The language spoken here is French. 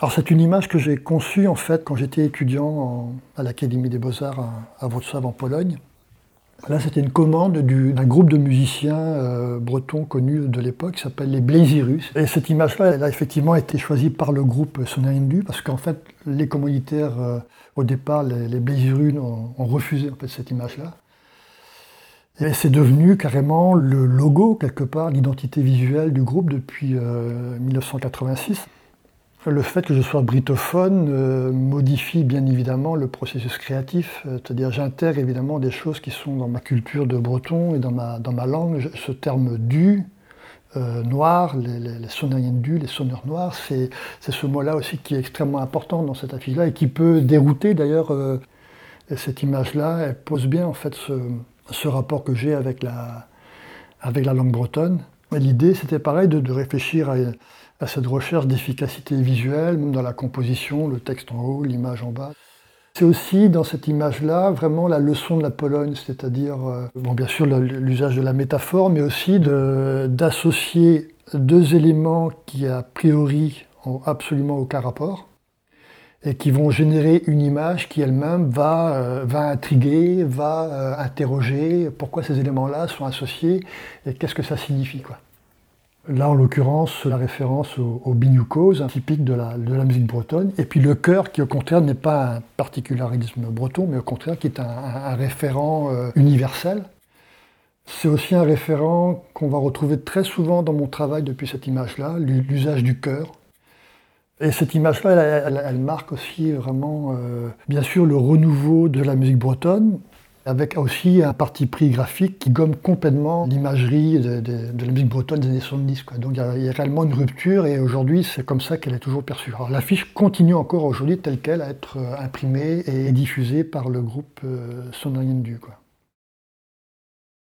Alors c'est une image que j'ai conçue en fait quand j'étais étudiant à l'Académie des Beaux-Arts à, à Wrocław en Pologne. Là, c'était une commande d'un groupe de musiciens euh, bretons connus de l'époque qui s'appelle les Blazirus. Et cette image-là, a effectivement été choisie par le groupe Sonaindu parce qu'en fait, les commanditaires, euh, au départ, les, les ont, refusé en fait, cette image-là. Et c'est devenu carrément le logo, quelque part, l'identité visuelle du groupe depuis 1986. Le fait que je sois britophone euh, modifie bien évidemment le processus créatif, euh, c'est-à-dire j'intègre évidemment des choses qui sont dans ma culture de breton et dans ma, dans ma langue. ce terme du, euh, noir, les, les, les du, les sonneurs noirs, c'est ce mot-là aussi qui est extrêmement important dans cette affiche-là et qui peut dérouter d'ailleurs cette image-là. Elle pose bien en fait ce, rapport que j'ai avec la, avec la langue bretonne. L'idée, c'était pareil de, réfléchir à cette recherche d'efficacité visuelle, même dans la composition, le texte en haut, l'image en bas. C'est aussi dans cette image-là vraiment la leçon de la Pologne, c'est-à-dire, euh, bon, bien sûr, l'usage de la métaphore, mais aussi d'associer deux éléments qui, a priori, ont absolument aucun rapport et qui vont générer une image qui elle-même va, euh, va intriguer, va euh, interroger pourquoi ces éléments-là sont associés et qu'est-ce que ça signifie. Quoi. Là, en l'occurrence, la référence au, au typique de la, musique bretonne, et puis le chœur, qui au contraire n'est pas un particularisme breton, mais au contraire qui est un, référent euh, universel. C'est aussi un référent qu'on va retrouver très souvent dans mon travail depuis cette image-là, l'usage du chœur. Et cette image-là, elle, marque aussi vraiment, euh, bien sûr, le renouveau de la musique bretonne, avec aussi un parti pris graphique qui gomme complètement l'imagerie de, la musique bretonne des années 70. Donc il y, a, réellement une rupture et aujourd'hui c'est comme ça qu'elle est toujours perçue. Alors l'affiche continue encore aujourd'hui telle qu'elle à être euh, imprimée et diffusée par le groupe euh.